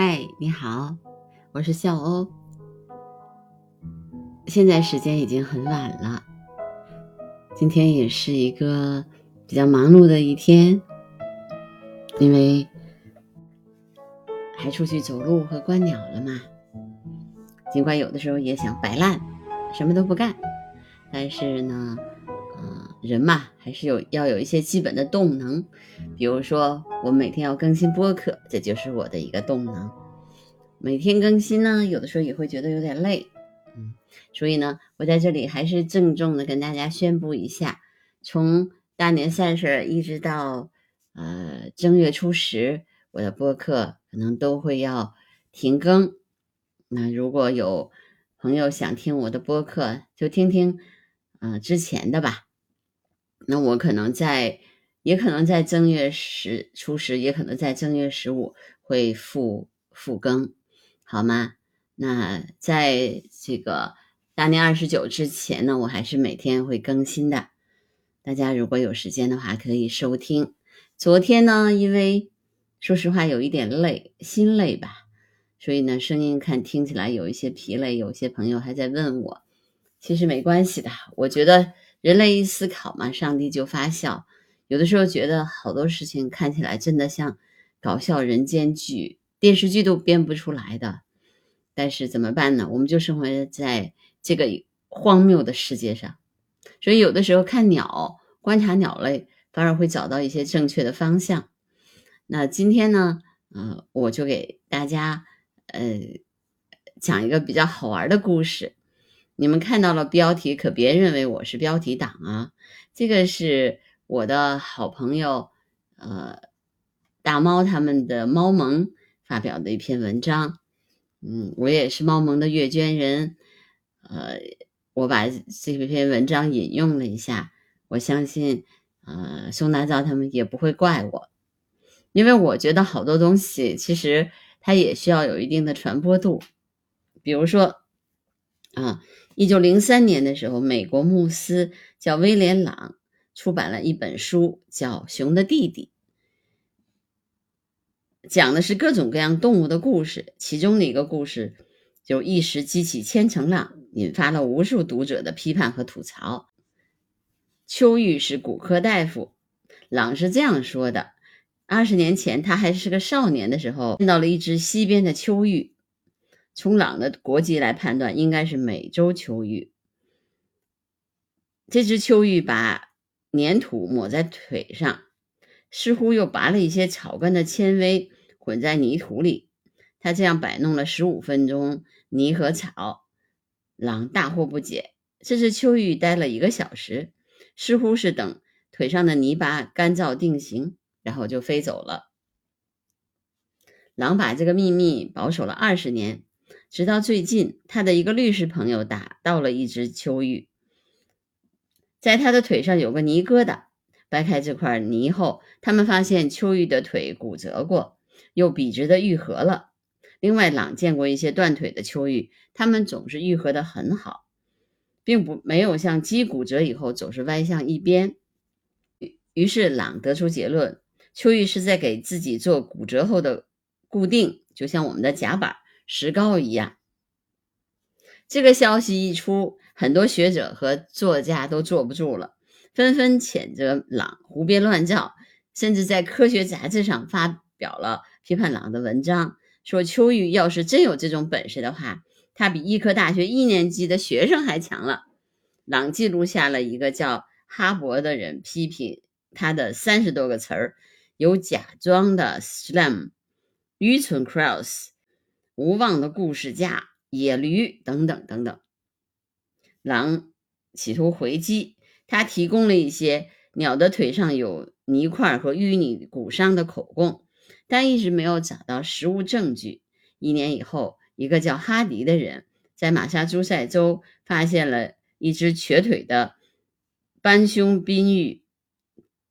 嗨，你好，我是笑欧。现在时间已经很晚了，今天也是一个比较忙碌的一天，因为还出去走路和观鸟了嘛。尽管有的时候也想摆烂，什么都不干，但是呢，嗯，人嘛，还是有要有一些基本的动能。比如说，我每天要更新播客，这就是我的一个动能。每天更新呢，有的时候也会觉得有点累。嗯所以呢，我在这里还是郑重的跟大家宣布一下，从大年三十一直到呃正月初十，我的播客可能都会要停更。那如果有朋友想听我的播客，就听听呃之前的吧。那我可能在，也可能在正月十初十，也可能在正月十五会复复更，好吗？那在这个。大年二十九之前呢，我还是每天会更新的。大家如果有时间的话，可以收听。昨天呢，因为说实话有一点累，心累吧，所以呢，声音看听起来有一些疲累。有些朋友还在问我，其实没关系的。我觉得人类一思考嘛，上帝就发笑。有的时候觉得好多事情看起来真的像搞笑人间剧，电视剧都编不出来的。但是怎么办呢？我们就生活在。这个荒谬的世界上，所以有的时候看鸟、观察鸟类，反而会找到一些正确的方向。那今天呢，呃，我就给大家呃讲一个比较好玩的故事。你们看到了标题，可别认为我是标题党啊！这个是我的好朋友呃大猫他们的猫盟发表的一篇文章。嗯，我也是猫盟的阅捐人。呃，我把这篇文章引用了一下，我相信，呃，宋大造他们也不会怪我，因为我觉得好多东西其实它也需要有一定的传播度。比如说，啊，一九零三年的时候，美国牧师叫威廉·朗出版了一本书，叫《熊的弟弟》，讲的是各种各样动物的故事，其中的一个故事就一时激起千层浪。引发了无数读者的批判和吐槽。秋玉是骨科大夫，朗是这样说的：二十年前，他还是个少年的时候，见到了一只西边的秋玉。从朗的国籍来判断，应该是美洲秋玉。这只秋玉把粘土抹在腿上，似乎又拔了一些草根的纤维混在泥土里。他这样摆弄了十五分钟，泥和草。狼大惑不解，这只秋玉待了一个小时，似乎是等腿上的泥巴干燥定型，然后就飞走了。狼把这个秘密保守了二十年，直到最近，他的一个律师朋友打到了一只秋玉，在他的腿上有个泥疙瘩，掰开这块泥后，他们发现秋玉的腿骨折过，又笔直的愈合了。另外，朗见过一些断腿的秋玉，它们总是愈合的很好，并不没有像鸡骨折以后总是歪向一边。于是，朗得出结论：秋玉是在给自己做骨折后的固定，就像我们的甲板石膏一样。这个消息一出，很多学者和作家都坐不住了，纷纷谴责朗胡编乱造，甚至在科学杂志上发表了批判朗的文章。说秋玉要是真有这种本事的话，他比医科大学一年级的学生还强了。朗记录下了一个叫哈勃的人批评他的三十多个词儿，有假装的 slam、愚蠢 cross、无望的故事家、野驴等等等等。狼企图回击，他提供了一些鸟的腿上有泥块和淤泥骨伤的口供。但一直没有找到实物证据。一年以后，一个叫哈迪的人在马萨诸塞州发现了一只瘸腿的斑胸滨鹬，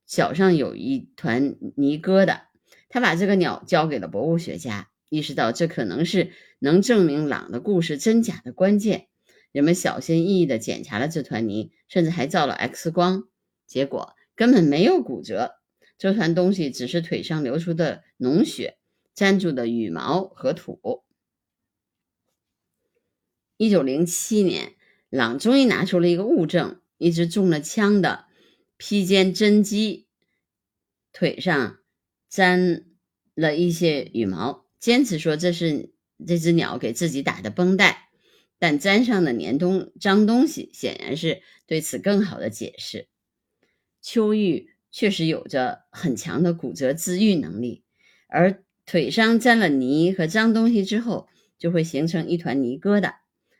脚上有一团泥疙瘩。他把这个鸟交给了博物学家，意识到这可能是能证明朗的故事真假的关键。人们小心翼翼地检查了这团泥，甚至还照了 X 光，结果根本没有骨折。这团东西只是腿上流出的脓血，粘住的羽毛和土。一九零七年，朗终于拿出了一个物证：一只中了枪的披肩真鸡，腿上粘了一些羽毛，坚持说这是这只鸟给自己打的绷带。但粘上的粘东脏东西，显然是对此更好的解释。秋玉确实有着很强的骨折自愈能力，而腿上沾了泥和脏东西之后，就会形成一团泥疙瘩。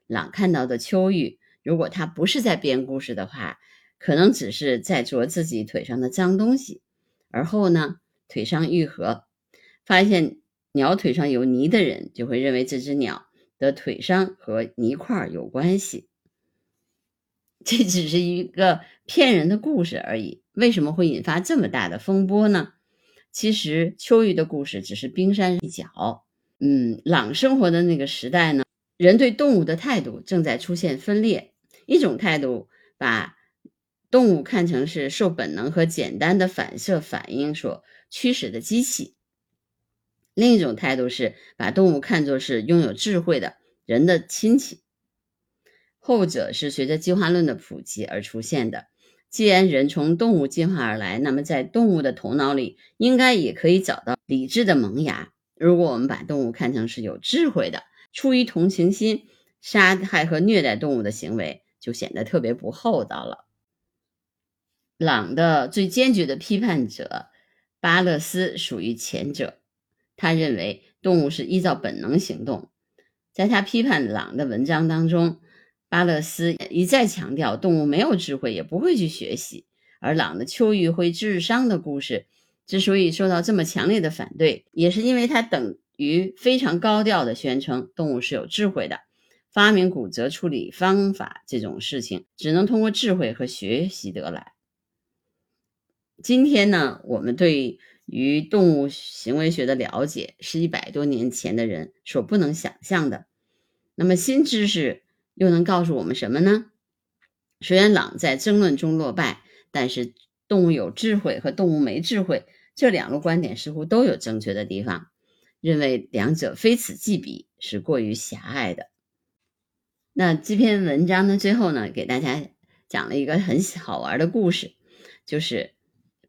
朗看到的秋玉，如果他不是在编故事的话，可能只是在啄自己腿上的脏东西。而后呢，腿伤愈合，发现鸟腿上有泥的人，就会认为这只鸟的腿伤和泥块有关系。这只是一个骗人的故事而已。为什么会引发这么大的风波呢？其实秋雨的故事只是冰山一角。嗯，朗生活的那个时代呢？人对动物的态度正在出现分裂，一种态度把动物看成是受本能和简单的反射反应所驱使的机器，另一种态度是把动物看作是拥有智慧的人的亲戚。后者是随着进化论的普及而出现的。既然人从动物进化而来，那么在动物的头脑里应该也可以找到理智的萌芽。如果我们把动物看成是有智慧的，出于同情心，杀害和虐待动物的行为就显得特别不厚道了。朗的最坚决的批判者巴勒斯属于前者，他认为动物是依照本能行动。在他批判朗的文章当中，巴勒斯一再强调动物没有智慧，也不会去学习。而朗的秋玉会智商的故事之所以受到这么强烈的反对，也是因为他等。于非常高调的宣称动物是有智慧的，发明骨折处理方法这种事情只能通过智慧和学习得来。今天呢，我们对于动物行为学的了解是一百多年前的人所不能想象的。那么新知识又能告诉我们什么呢？虽然朗在争论中落败，但是动物有智慧和动物没智慧这两个观点似乎都有正确的地方。认为两者非此即彼是过于狭隘的。那这篇文章的最后呢，给大家讲了一个很好玩的故事，就是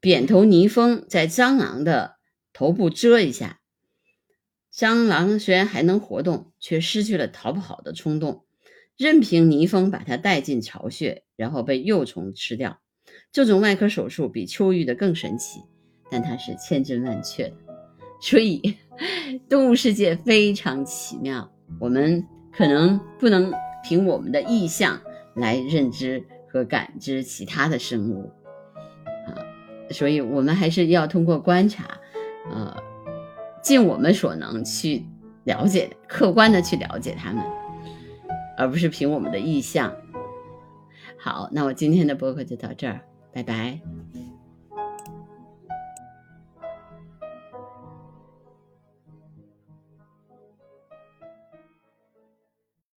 扁头泥蜂在蟑螂的头部蛰一下，蟑螂虽然还能活动，却失去了逃跑的冲动，任凭泥蜂把它带进巢穴，然后被幼虫吃掉。这种外科手术比秋玉的更神奇，但它是千真万确的，所以。动物世界非常奇妙，我们可能不能凭我们的意象来认知和感知其他的生物，所以我们还是要通过观察，呃，尽我们所能去了解，客观的去了解他们，而不是凭我们的意向。好，那我今天的播客就到这儿，拜拜。